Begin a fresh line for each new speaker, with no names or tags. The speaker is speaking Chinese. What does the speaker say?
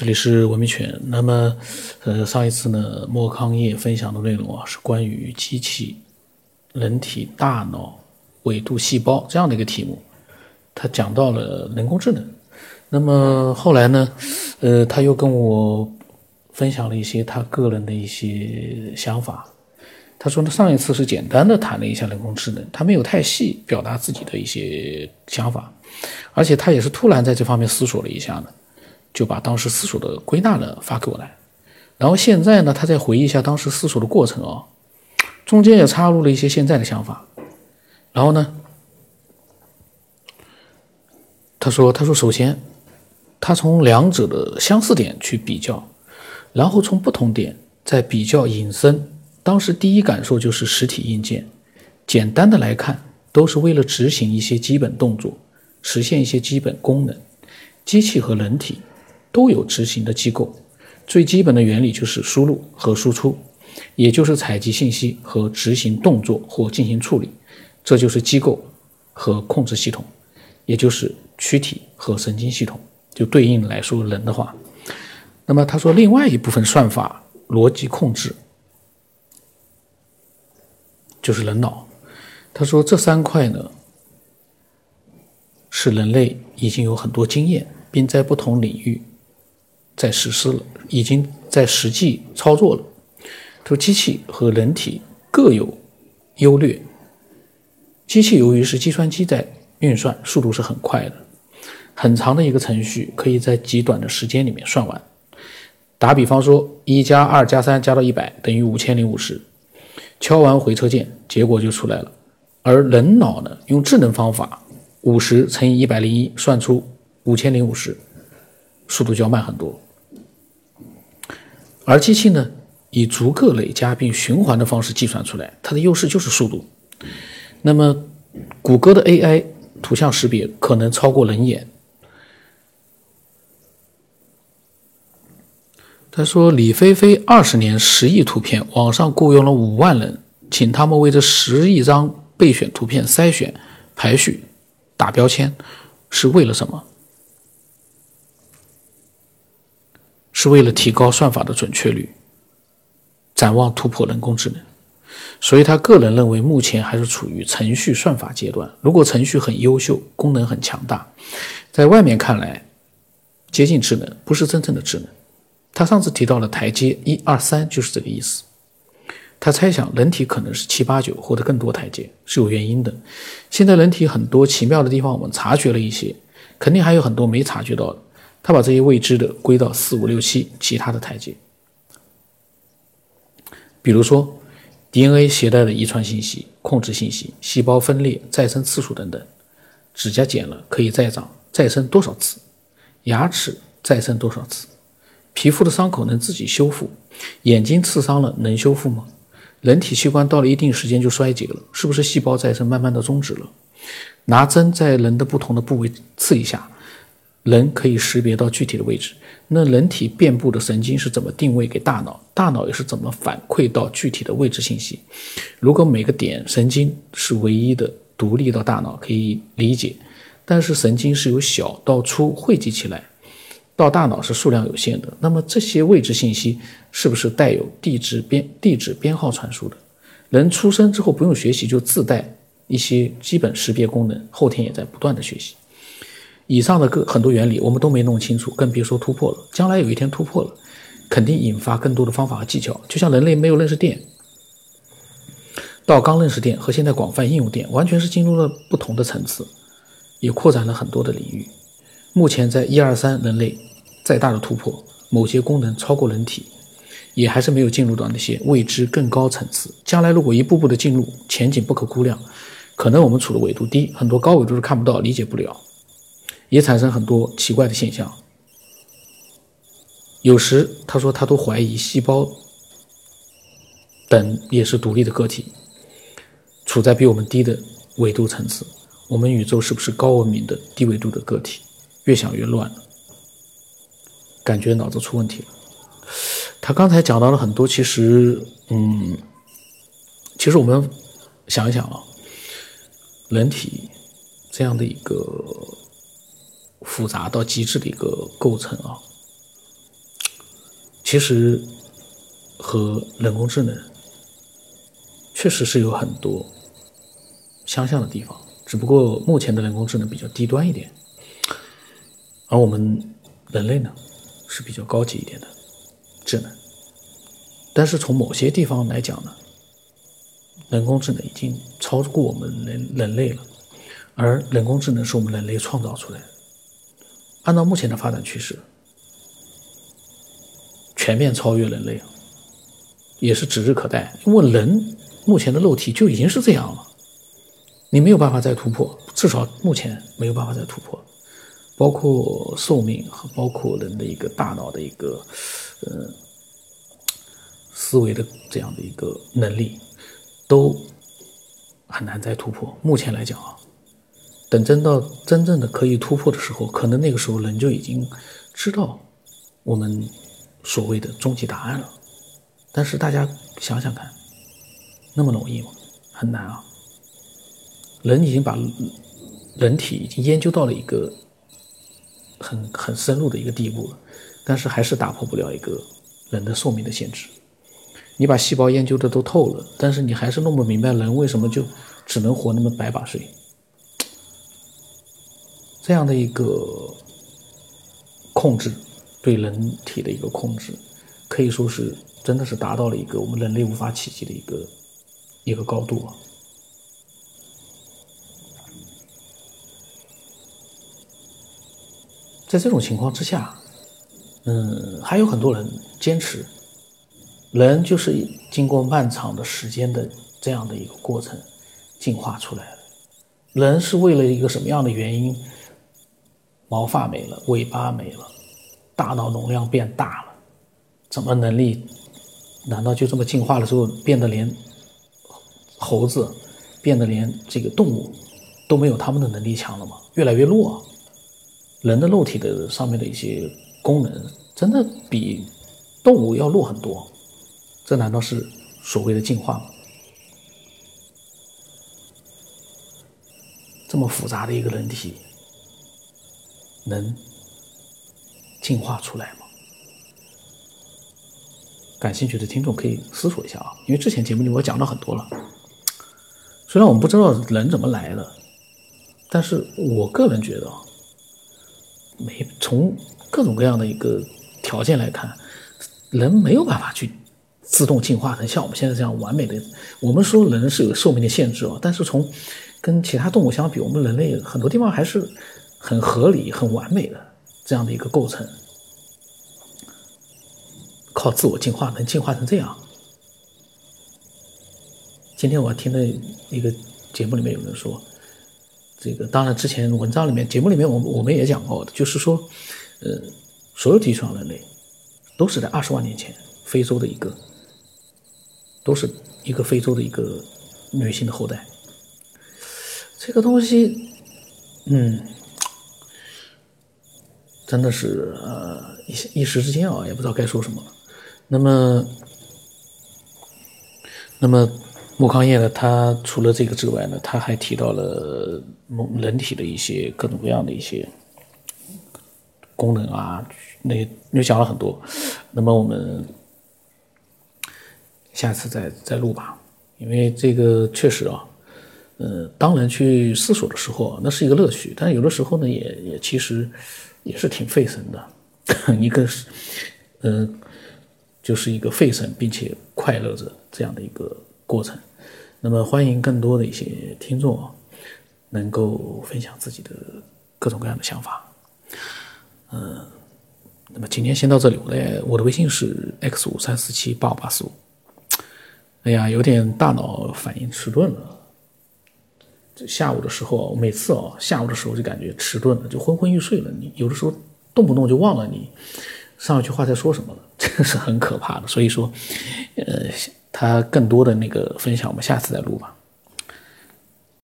这里是文明犬。那么，呃，上一次呢，莫康业分享的内容啊，是关于机器、人体、大脑、纬度、细胞这样的一个题目。他讲到了人工智能。那么后来呢，呃，他又跟我分享了一些他个人的一些想法。他说呢，上一次是简单的谈了一下人工智能，他没有太细表达自己的一些想法，而且他也是突然在这方面思索了一下呢。就把当时思索的归纳了发给我来，然后现在呢，他再回忆一下当时思索的过程啊，中间也插入了一些现在的想法，然后呢，他说：“他说首先，他从两者的相似点去比较，然后从不同点再比较引申。当时第一感受就是实体硬件，简单的来看，都是为了执行一些基本动作，实现一些基本功能，机器和人体。”都有执行的机构，最基本的原理就是输入和输出，也就是采集信息和执行动作或进行处理，这就是机构和控制系统，也就是躯体和神经系统。就对应来说，人的话，那么他说另外一部分算法、逻辑控制就是人脑。他说这三块呢，是人类已经有很多经验，并在不同领域。在实施了，已经在实际操作了。说机器和人体各有优劣。机器由于是计算机在运算，速度是很快的，很长的一个程序可以在极短的时间里面算完。打比方说，一加二加三加到一百等于五千零五十，敲完回车键，结果就出来了。而人脑呢，用智能方法，五十乘以一百零一算出五千零五十，速度就要慢很多。而机器呢，以逐个累加并循环的方式计算出来，它的优势就是速度。那么，谷歌的 AI 图像识别可能超过人眼。他说，李飞飞二十年十亿图片，网上雇佣了五万人，请他们为这十亿张备选图片筛选、排序、打标签，是为了什么？是为了提高算法的准确率，展望突破人工智能，所以他个人认为目前还是处于程序算法阶段。如果程序很优秀，功能很强大，在外面看来接近智能，不是真正的智能。他上次提到了台阶一二三，就是这个意思。他猜想人体可能是七八九或者更多台阶，是有原因的。现在人体很多奇妙的地方，我们察觉了一些，肯定还有很多没察觉到的。他把这些未知的归到四五六七其他的台阶，比如说 DNA 携带的遗传信息、控制信息、细胞分裂、再生次数等等。指甲剪了可以再长，再生多少次？牙齿再生多少次？皮肤的伤口能自己修复？眼睛刺伤了能修复吗？人体器官到了一定时间就衰竭了，是不是细胞再生慢慢的终止了？拿针在人的不同的部位刺一下。人可以识别到具体的位置，那人体遍布的神经是怎么定位给大脑？大脑又是怎么反馈到具体的位置信息？如果每个点神经是唯一的独立到大脑，可以理解，但是神经是由小到粗汇集起来，到大脑是数量有限的。那么这些位置信息是不是带有地址编地址编号传输的？人出生之后不用学习就自带一些基本识别功能，后天也在不断的学习。以上的各很多原理我们都没弄清楚，更别说突破了。将来有一天突破了，肯定引发更多的方法和技巧。就像人类没有认识电，到刚认识电和现在广泛应用电，完全是进入了不同的层次，也扩展了很多的领域。目前在一二三，人类再大的突破，某些功能超过人体，也还是没有进入到那些未知更高层次。将来如果一步步的进入，前景不可估量。可能我们处的纬度低，很多高纬度是看不到、理解不了。也产生很多奇怪的现象。有时他说他都怀疑细胞等也是独立的个体，处在比我们低的纬度层次。我们宇宙是不是高文明的低纬度的个体？越想越乱，感觉脑子出问题了。他刚才讲到了很多，其实，嗯，其实我们想一想啊，人体这样的一个。复杂到极致的一个构成啊，其实和人工智能确实是有很多相像的地方，只不过目前的人工智能比较低端一点，而我们人类呢是比较高级一点的智能。但是从某些地方来讲呢，人工智能已经超过我们人人类了，而人工智能是我们人类创造出来的。按照目前的发展趋势，全面超越人类也是指日可待。因为人目前的肉体就已经是这样了，你没有办法再突破，至少目前没有办法再突破。包括寿命和包括人的一个大脑的一个，呃。思维的这样的一个能力，都很难再突破。目前来讲啊，等真到真正的可以突破的时候，可能那个时候人就已经知道我们所谓的终极答案了。但是大家想想看，那么容易吗？很难啊！人已经把人体已经研究到了一个很很深入的一个地步了，但是还是打破不了一个人的寿命的限制。你把细胞研究的都透了，但是你还是弄不明白人为什么就只能活那么百把岁。这样的一个控制，对人体的一个控制，可以说是真的是达到了一个我们人类无法企及的一个一个高度啊。在这种情况之下，嗯，还有很多人坚持。人就是经过漫长的时间的这样的一个过程进化出来的。人是为了一个什么样的原因？毛发没了，尾巴没了，大脑容量变大了，怎么能力？难道就这么进化了之后变得连猴子变得连这个动物都没有他们的能力强了吗？越来越弱。人的肉体的上面的一些功能真的比动物要弱很多。这难道是所谓的进化吗？这么复杂的一个人体，能进化出来吗？感兴趣的听众可以思索一下啊，因为之前节目里我讲了很多了。虽然我们不知道人怎么来的，但是我个人觉得，没从各种各样的一个条件来看，人没有办法去。自动进化成像我们现在这样完美的，我们说人是有寿命的限制啊，但是从跟其他动物相比，我们人类很多地方还是很合理、很完美的这样的一个构成。靠自我进化能进化成这样？今天我听的一个节目里面有人说，这个当然之前文章里面、节目里面我我们也讲过，就是说，呃，所有地球上人类都是在二十万年前非洲的一个。都是一个非洲的一个女性的后代，这个东西，嗯，真的是呃一一时之间啊，也不知道该说什么。那么，那么木康业呢？他除了这个之外呢，他还提到了人体的一些各种各样的一些功能啊，那又讲了很多。那么我们。下次再再录吧，因为这个确实啊，呃，当人去思索的时候，那是一个乐趣，但有的时候呢，也也其实也是挺费神的，一个是，嗯，就是一个费神并且快乐着这样的一个过程。那么，欢迎更多的一些听众，能够分享自己的各种各样的想法。嗯，那么今天先到这里，我的我的微信是 x 五三四七八五八四五。哎呀，有点大脑反应迟钝了。下午的时候，每次哦，下午的时候就感觉迟钝了，就昏昏欲睡了。你有的时候动不动就忘了你上一句话在说什么了，这个是很可怕的。所以说，呃，他更多的那个分享，我们下次再录吧。